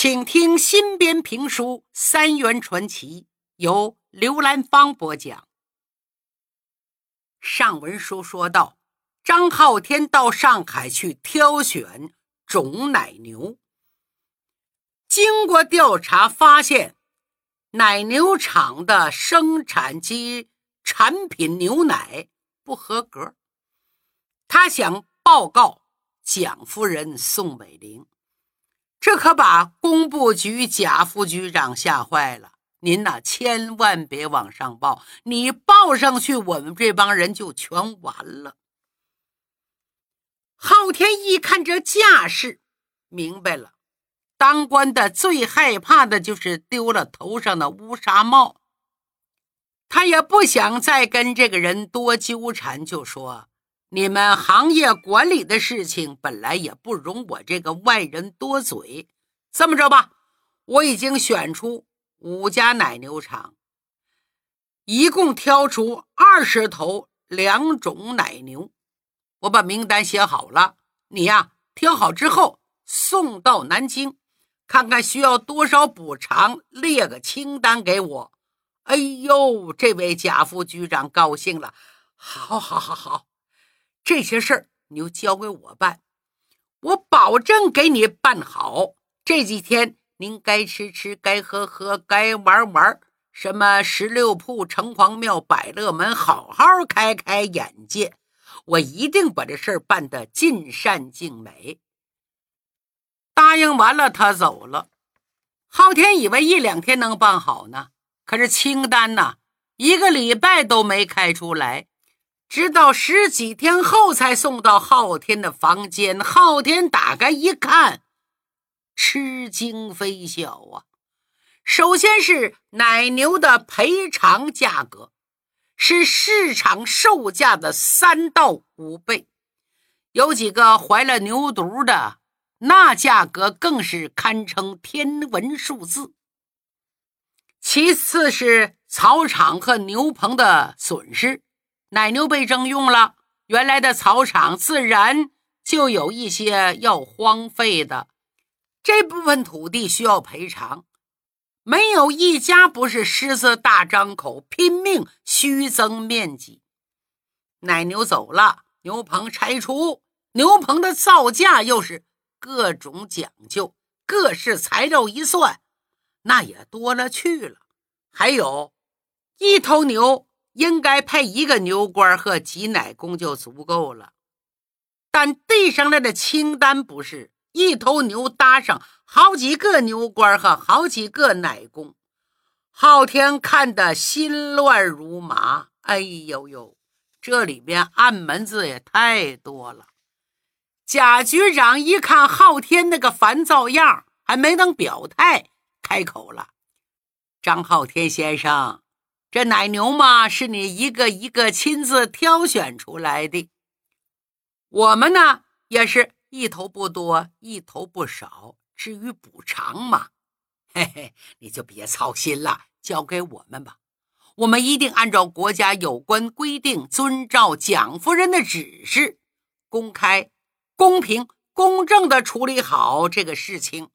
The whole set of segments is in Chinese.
请听新编评书《三元传奇》，由刘兰芳播讲。上文书说到，张浩天到上海去挑选种奶牛，经过调查发现，奶牛场的生产及产品牛奶不合格，他想报告蒋夫人宋美龄。这可把工部局贾副局长吓坏了。您呐，千万别往上报，你报上去，我们这帮人就全完了。昊天一看这架势，明白了，当官的最害怕的就是丢了头上的乌纱帽。他也不想再跟这个人多纠缠，就说。你们行业管理的事情本来也不容我这个外人多嘴，这么着吧，我已经选出五家奶牛场，一共挑出二十头两种奶牛，我把名单写好了，你呀挑好之后送到南京，看看需要多少补偿，列个清单给我。哎呦，这位贾副局长高兴了，好，好，好，好。这些事儿你就交给我办，我保证给你办好。这几天您该吃吃，该喝喝，该玩玩，什么十六铺、城隍庙、百乐门，好好开开眼界。我一定把这事儿办得尽善尽美。答应完了，他走了。昊天以为一两天能办好呢，可是清单呐，一个礼拜都没开出来。直到十几天后才送到昊天的房间。昊天打开一看，吃惊非小啊！首先是奶牛的赔偿价格是市场售价的三到五倍，有几个怀了牛犊的，那价格更是堪称天文数字。其次是草场和牛棚的损失。奶牛被征用了，原来的草场自然就有一些要荒废的，这部分土地需要赔偿。没有一家不是狮子大张口，拼命虚增面积。奶牛走了，牛棚拆除，牛棚的造价又是各种讲究，各式材料一算，那也多了去了。还有一头牛。应该配一个牛倌和挤奶工就足够了，但递上来的清单不是一头牛搭上好几个牛倌和好几个奶工。昊天看得心乱如麻。哎呦呦，这里边暗门子也太多了。贾局长一看昊天那个烦躁样，还没等表态，开口了：“张昊天先生。”这奶牛嘛，是你一个一个亲自挑选出来的。我们呢，也是一头不多，一头不少。至于补偿嘛，嘿嘿，你就别操心了，交给我们吧。我们一定按照国家有关规定，遵照蒋夫人的指示，公开、公平、公正的处理好这个事情。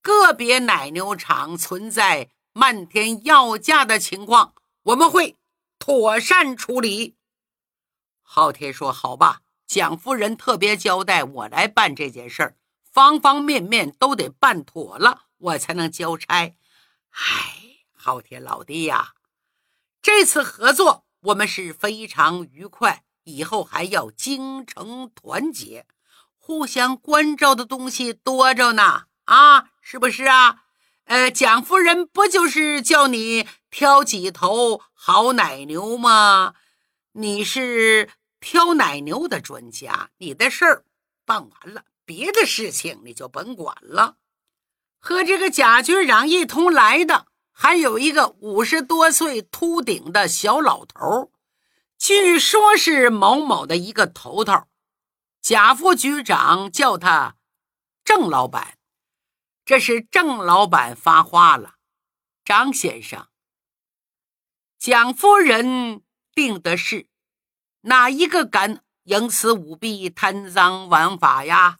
个别奶牛场存在漫天要价的情况。我们会妥善处理。昊天说：“好吧，蒋夫人特别交代我来办这件事儿，方方面面都得办妥了，我才能交差。”哎，昊天老弟呀，这次合作我们是非常愉快，以后还要精诚团结，互相关照的东西多着呢。啊，是不是啊？呃，蒋夫人不就是叫你？挑几头好奶牛吗？你是挑奶牛的专家，你的事儿办完了，别的事情你就甭管了。和这个贾局长一同来的，还有一个五十多岁秃顶的小老头，据说是某某的一个头头。贾副局长叫他郑老板，这是郑老板发话了，张先生。蒋夫人定的是哪一个敢营私舞弊、贪赃枉法呀？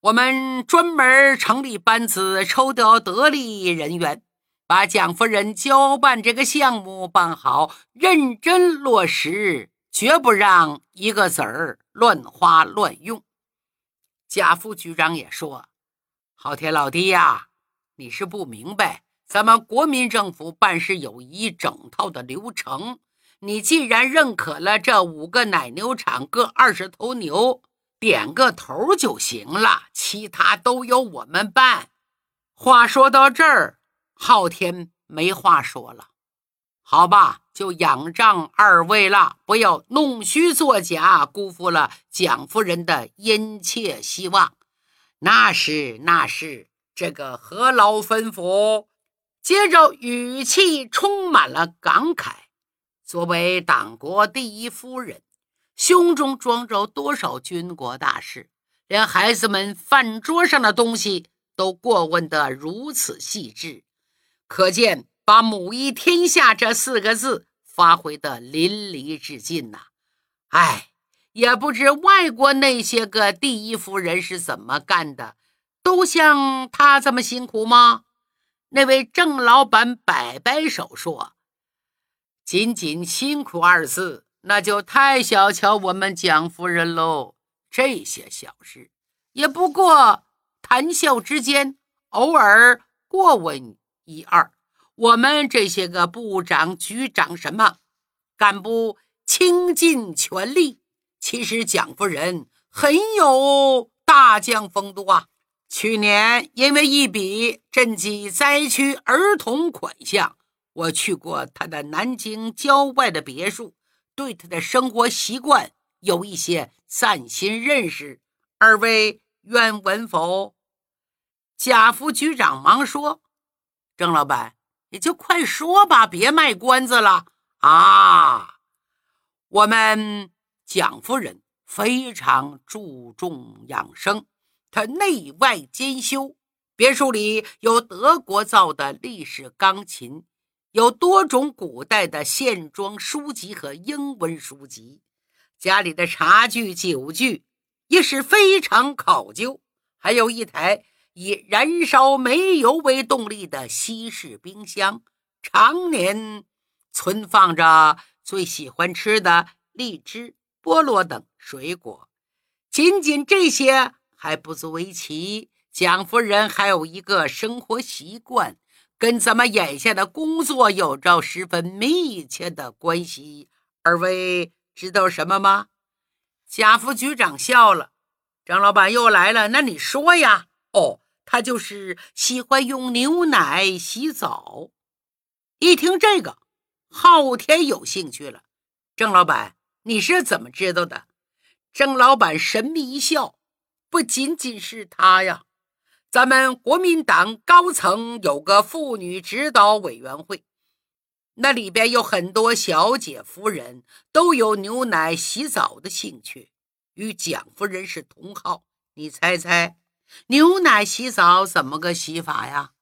我们专门成立班子，抽调得力人员，把蒋夫人交办这个项目办好，认真落实，绝不让一个子儿乱花乱用。贾副局长也说：“昊天老弟呀，你是不明白，咱们国民政府办事有一整套的流程。你既然认可了这五个奶牛场各二十头牛。”点个头就行了，其他都由我们办。话说到这儿，昊天没话说了。好吧，就仰仗二位了，不要弄虚作假，辜负了蒋夫人的殷切希望。那是，那是，这个何劳吩咐。接着语气充满了感慨。作为党国第一夫人。胸中装着多少军国大事，连孩子们饭桌上的东西都过问得如此细致，可见把“母仪天下”这四个字发挥得淋漓至尽呐！哎，也不知外国那些个第一夫人是怎么干的，都像她这么辛苦吗？那位郑老板摆摆手说：“仅仅辛苦二字。”那就太小瞧我们蒋夫人喽！这些小事也不过谈笑之间，偶尔过问一二。我们这些个部长、局长什么干部倾尽全力，其实蒋夫人很有大将风度啊。去年因为一笔赈济灾区儿童款项，我去过他的南京郊外的别墅。对他的生活习惯有一些崭新认识，二位愿闻否？贾副局长忙说：“郑老板，你就快说吧，别卖关子了啊！我们蒋夫人非常注重养生，她内外兼修，别墅里有德国造的历史钢琴。”有多种古代的线装书籍和英文书籍，家里的茶具、酒具也是非常考究，还有一台以燃烧煤油为动力的西式冰箱，常年存放着最喜欢吃的荔枝、菠萝等水果。仅仅这些还不足为奇，蒋夫人还有一个生活习惯。跟咱们眼下的工作有着十分密切的关系，二位知道什么吗？贾副局长笑了。张老板又来了，那你说呀？哦，他就是喜欢用牛奶洗澡。一听这个，昊天有兴趣了。郑老板，你是怎么知道的？郑老板神秘一笑，不仅仅是他呀。咱们国民党高层有个妇女指导委员会，那里边有很多小姐夫人都有牛奶洗澡的兴趣，与蒋夫人是同好。你猜猜，牛奶洗澡怎么个洗法呀？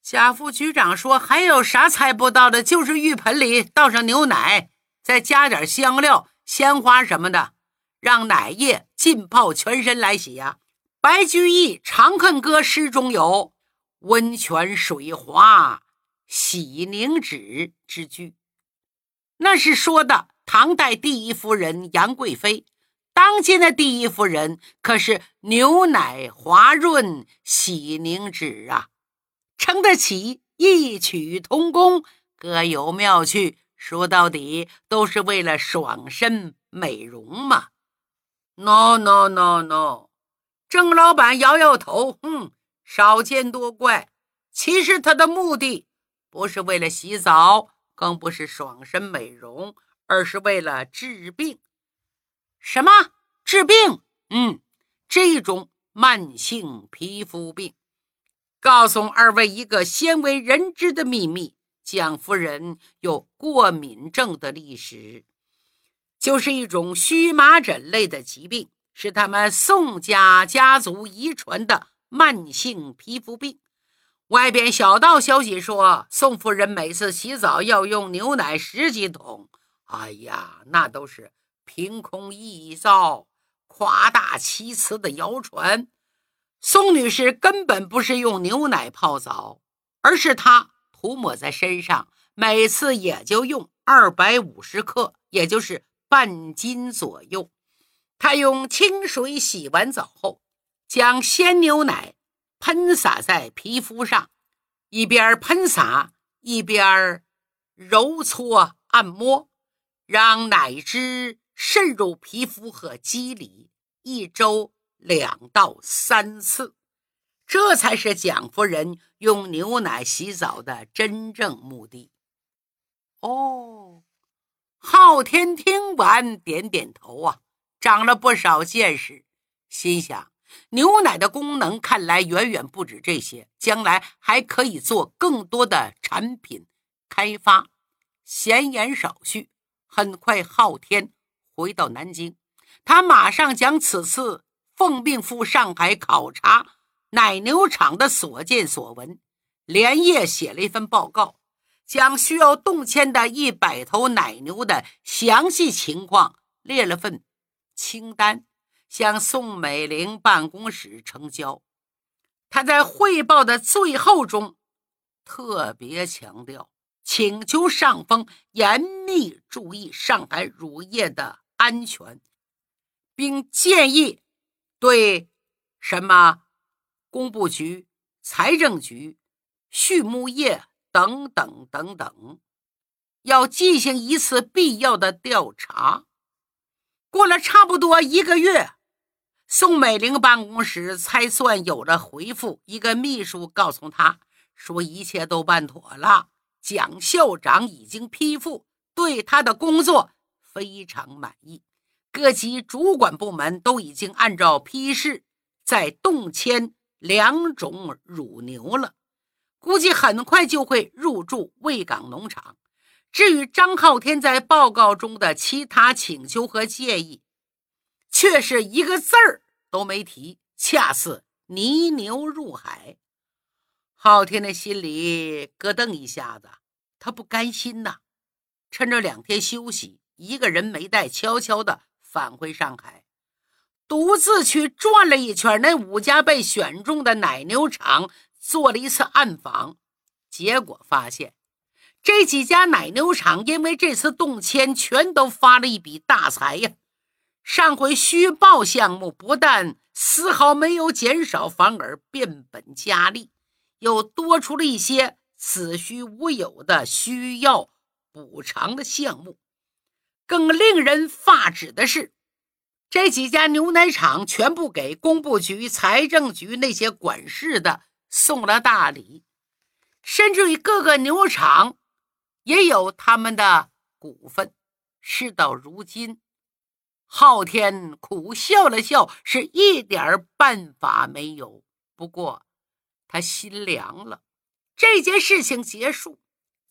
贾副局长说：“还有啥猜不到的？就是浴盆里倒上牛奶，再加点香料、鲜花什么的，让奶液浸泡全身来洗呀。”白居易《长恨歌》诗中有“温泉水滑洗凝脂”之句，那是说的唐代第一夫人杨贵妃。当今的第一夫人可是牛奶滑润洗凝脂啊，称得起异曲同工，各有妙趣。说到底，都是为了爽身美容嘛。No no no no。郑老板摇摇头，哼，少见多怪。其实他的目的不是为了洗澡，更不是爽身美容，而是为了治病。什么治病？嗯，这种慢性皮肤病。告诉二位一个鲜为人知的秘密：蒋夫人有过敏症的历史，就是一种荨麻疹类的疾病。是他们宋家家族遗传的慢性皮肤病。外边小道消息说，宋夫人每次洗澡要用牛奶十几桶。哎呀，那都是凭空臆造，夸大其词的谣传。宋女士根本不是用牛奶泡澡，而是她涂抹在身上，每次也就用二百五十克，也就是半斤左右。他用清水洗完澡后，将鲜牛奶喷洒在皮肤上，一边喷洒一边揉搓按摩，让奶汁渗入皮肤和肌理，一周。两到三次，这才是蒋夫人用牛奶洗澡的真正目的。哦，昊天听完点点头啊，长了不少见识，心想牛奶的功能看来远远不止这些，将来还可以做更多的产品开发。闲言少叙，很快昊天回到南京，他马上将此次。奉命赴上海考察奶牛场的所见所闻，连夜写了一份报告，将需要动迁的一百头奶牛的详细情况列了份清单，向宋美龄办公室呈交。他在汇报的最后中特别强调，请求上峰严密注意上海乳业的安全，并建议。对，什么工部局、财政局、畜牧业等等等等，要进行一次必要的调查。过了差不多一个月，宋美龄办公室才算有了回复。一个秘书告诉他说，一切都办妥了，蒋校长已经批复，对他的工作非常满意。各级主管部门都已经按照批示在动迁两种乳牛了，估计很快就会入驻卫岗农场。至于张浩天在报告中的其他请求和建议，却是一个字儿都没提，恰似泥牛入海。浩天的心里咯噔一下子，他不甘心呐，趁着两天休息，一个人没带，悄悄的。返回上海，独自去转了一圈那五家被选中的奶牛场，做了一次暗访，结果发现这几家奶牛场因为这次动迁，全都发了一笔大财呀！上回虚报项目不但丝毫没有减少，反而变本加厉，又多出了一些子虚乌有的需要补偿的项目。更令人发指的是，这几家牛奶厂全部给工部局、财政局那些管事的送了大礼，甚至于各个牛场也有他们的股份。事到如今，昊天苦笑了笑，是一点办法没有。不过他心凉了。这件事情结束，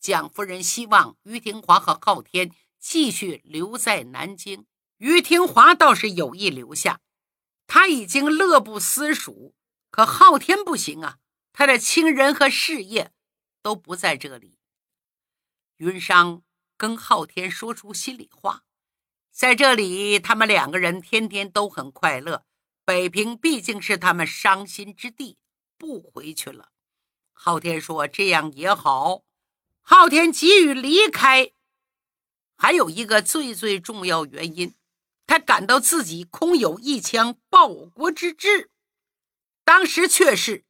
蒋夫人希望于廷华和昊天。继续留在南京，于廷华倒是有意留下，他已经乐不思蜀。可昊天不行啊，他的亲人和事业都不在这里。云商跟昊天说出心里话，在这里，他们两个人天天都很快乐。北平毕竟是他们伤心之地，不回去了。昊天说：“这样也好。”昊天急于离开。还有一个最最重要原因，感到自己空有一腔报国之志，当时却是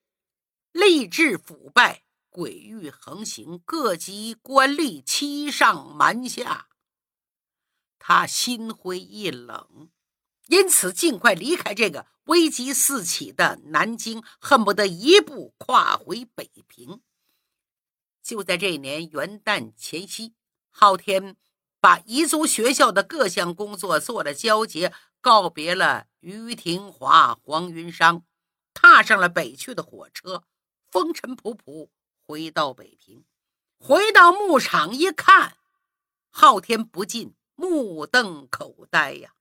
吏治腐败、鬼域横行，各级官吏欺上瞒下，他心灰意冷，因此尽快离开这个危机四起的南京，恨不得一步跨回北平。就在这年元旦前夕，昊天。把彝族学校的各项工作做了交接，告别了于廷华、黄云商，踏上了北去的火车，风尘仆仆回到北平。回到牧场一看，昊天不禁目瞪口呆呀，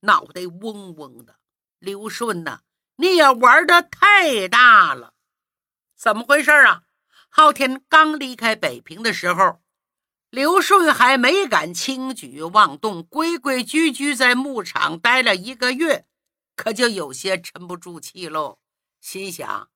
脑袋嗡嗡的。刘顺呐，你也玩的太大了，怎么回事啊？昊天刚离开北平的时候。刘顺还没敢轻举妄动，规规矩矩在牧场待了一个月，可就有些沉不住气喽。心想，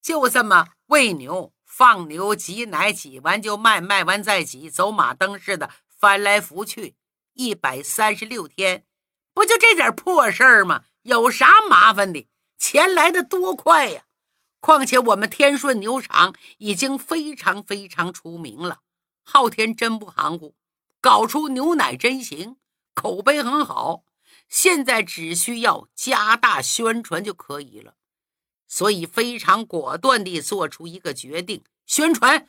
就这么喂牛、放牛、挤奶，挤完就卖，卖完再挤，走马灯似的翻来覆去，一百三十六天，不就这点破事儿吗？有啥麻烦的？钱来的多快呀！况且我们天顺牛场已经非常非常出名了，昊天真不含糊，搞出牛奶真行，口碑很好。现在只需要加大宣传就可以了，所以非常果断地做出一个决定：宣传，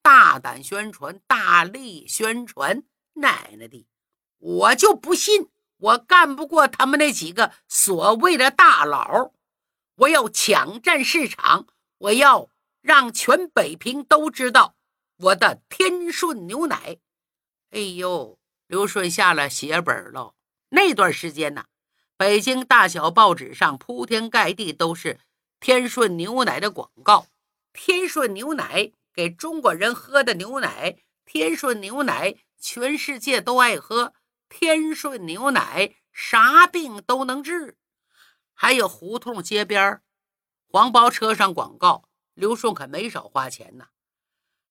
大胆宣传，大力宣传。奶奶的，我就不信我干不过他们那几个所谓的大佬！我要抢占市场，我要让全北平都知道我的天顺牛奶。哎呦，刘顺下了血本了。那段时间呢，北京大小报纸上铺天盖地都是天顺牛奶的广告。天顺牛奶给中国人喝的牛奶，天顺牛奶全世界都爱喝，天顺牛奶啥病都能治。还有胡同街边黄包车上广告，刘顺可没少花钱呢。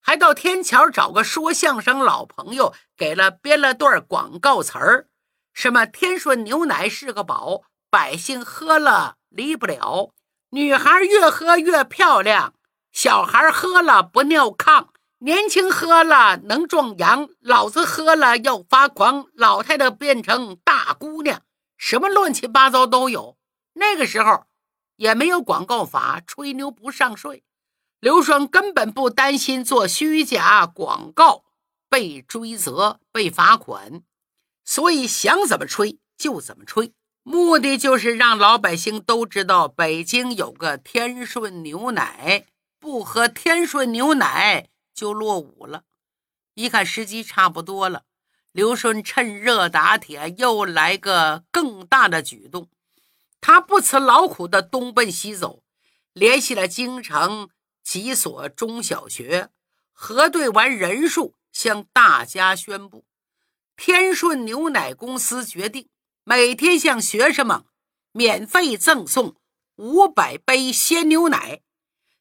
还到天桥找个说相声老朋友，给了编了段广告词儿。什么天顺牛奶是个宝，百姓喝了离不了。女孩越喝越漂亮，小孩喝了不尿炕，年轻喝了能壮阳，老子喝了要发狂，老太太变成大姑娘，什么乱七八糟都有。那个时候也没有广告法，吹牛不上税。刘双根本不担心做虚假广告被追责、被罚款。所以想怎么吹就怎么吹，目的就是让老百姓都知道北京有个天顺牛奶，不喝天顺牛奶就落伍了。一看时机差不多了，刘顺趁热打铁，又来个更大的举动。他不辞劳苦的东奔西走，联系了京城几所中小学，核对完人数，向大家宣布。天顺牛奶公司决定每天向学生们免费赠送五百杯鲜牛奶，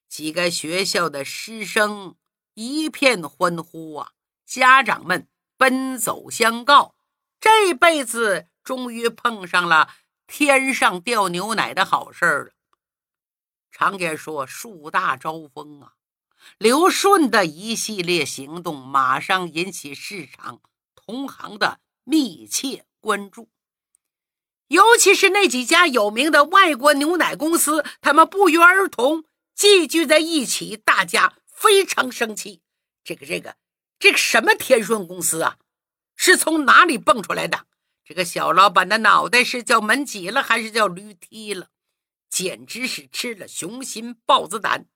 几个学校的师生一片欢呼啊！家长们奔走相告，这辈子终于碰上了天上掉牛奶的好事了。常言说树大招风啊，刘顺的一系列行动马上引起市场。同行的密切关注，尤其是那几家有名的外国牛奶公司，他们不约而同聚聚在一起，大家非常生气。这个、这个、这个什么天顺公司啊，是从哪里蹦出来的？这个小老板的脑袋是叫门挤了，还是叫驴踢了？简直是吃了雄心豹子胆，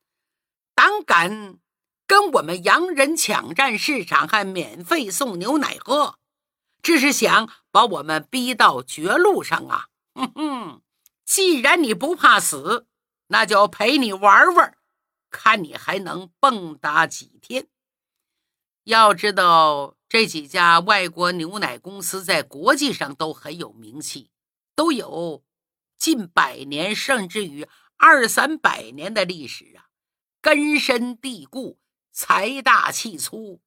胆敢！跟我们洋人抢占市场，还免费送牛奶喝，这是想把我们逼到绝路上啊！哼哼，既然你不怕死，那就陪你玩玩，看你还能蹦跶几天。要知道，这几家外国牛奶公司在国际上都很有名气，都有近百年甚至于二三百年的历史啊，根深蒂固。财大气粗，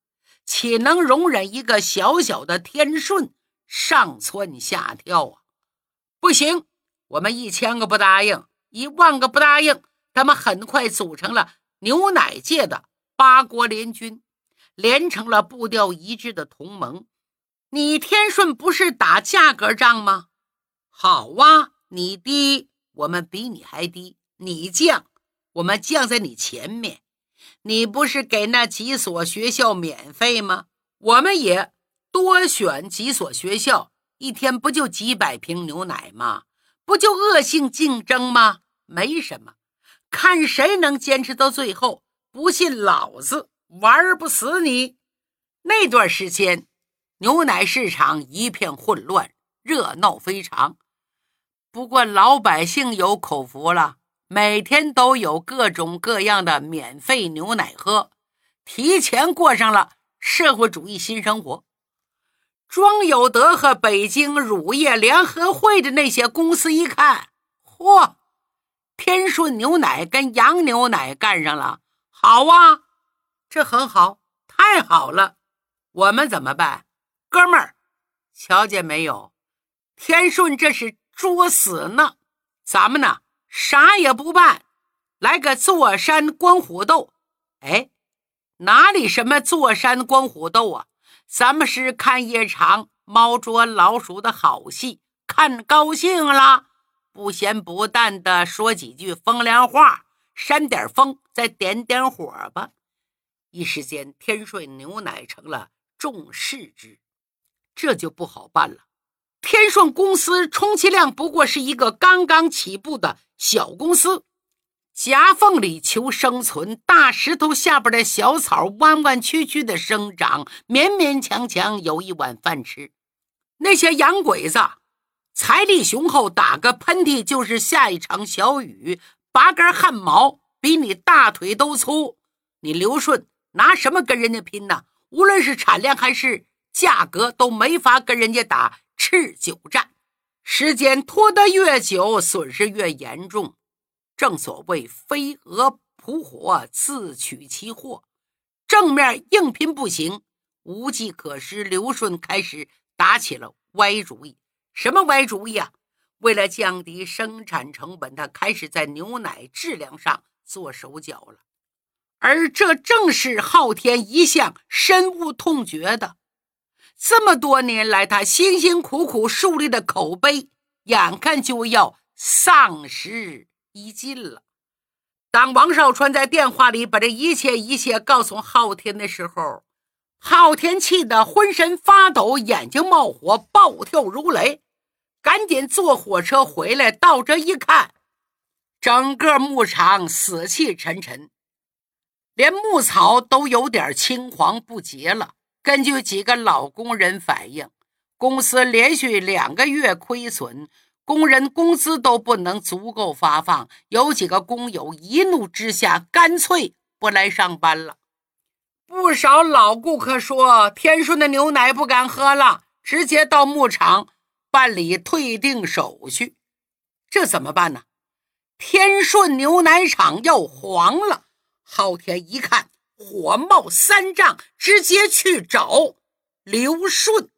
岂能容忍一个小小的天顺上蹿下跳啊？不行，我们一千个不答应，一万个不答应。他们很快组成了牛奶界的八国联军，连成了步调一致的同盟。你天顺不是打价格战吗？好啊，你低，我们比你还低；你降，我们降在你前面。你不是给那几所学校免费吗？我们也多选几所学校，一天不就几百瓶牛奶吗？不就恶性竞争吗？没什么，看谁能坚持到最后。不信老子玩不死你！那段时间，牛奶市场一片混乱，热闹非常。不过老百姓有口福了。每天都有各种各样的免费牛奶喝，提前过上了社会主义新生活。庄有德和北京乳业联合会的那些公司一看，嚯，天顺牛奶跟洋牛奶干上了，好啊，这很好，太好了。我们怎么办，哥们儿？瞧见没有？天顺这是作死呢。咱们呢，啥也不办，来个坐山观虎斗。哎，哪里什么坐山观虎斗啊？咱们是看一场猫捉老鼠的好戏，看高兴了，不咸不淡的说几句风凉话，扇点风，再点点火吧。一时间，天顺牛奶成了众矢之，这就不好办了。天顺公司充其量不过是一个刚刚起步的小公司。夹缝里求生存，大石头下边的小草弯弯曲曲的生长，勉勉强强有一碗饭吃。那些洋鬼子财力雄厚，打个喷嚏就是下一场小雨，拔根汗毛比你大腿都粗。你刘顺拿什么跟人家拼呢？无论是产量还是价格，都没法跟人家打持久战。时间拖得越久，损失越严重。正所谓飞蛾扑火，自取其祸。正面硬拼不行，无计可施。刘顺开始打起了歪主意。什么歪主意啊？为了降低生产成本，他开始在牛奶质量上做手脚了。而这正是昊天一向深恶痛绝的。这么多年来，他辛辛苦苦树立的口碑，眼看就要丧失。殆尽了。当王少川在电话里把这一切一切告诉昊天的时候，昊天气得浑身发抖，眼睛冒火，暴跳如雷，赶紧坐火车回来。到这一看，整个牧场死气沉沉，连牧草都有点青黄不接了。根据几个老工人反映，公司连续两个月亏损。工人工资都不能足够发放，有几个工友一怒之下，干脆不来上班了。不少老顾客说：“天顺的牛奶不敢喝了，直接到牧场办理退订手续。”这怎么办呢？天顺牛奶厂要黄了。昊天一看，火冒三丈，直接去找刘顺。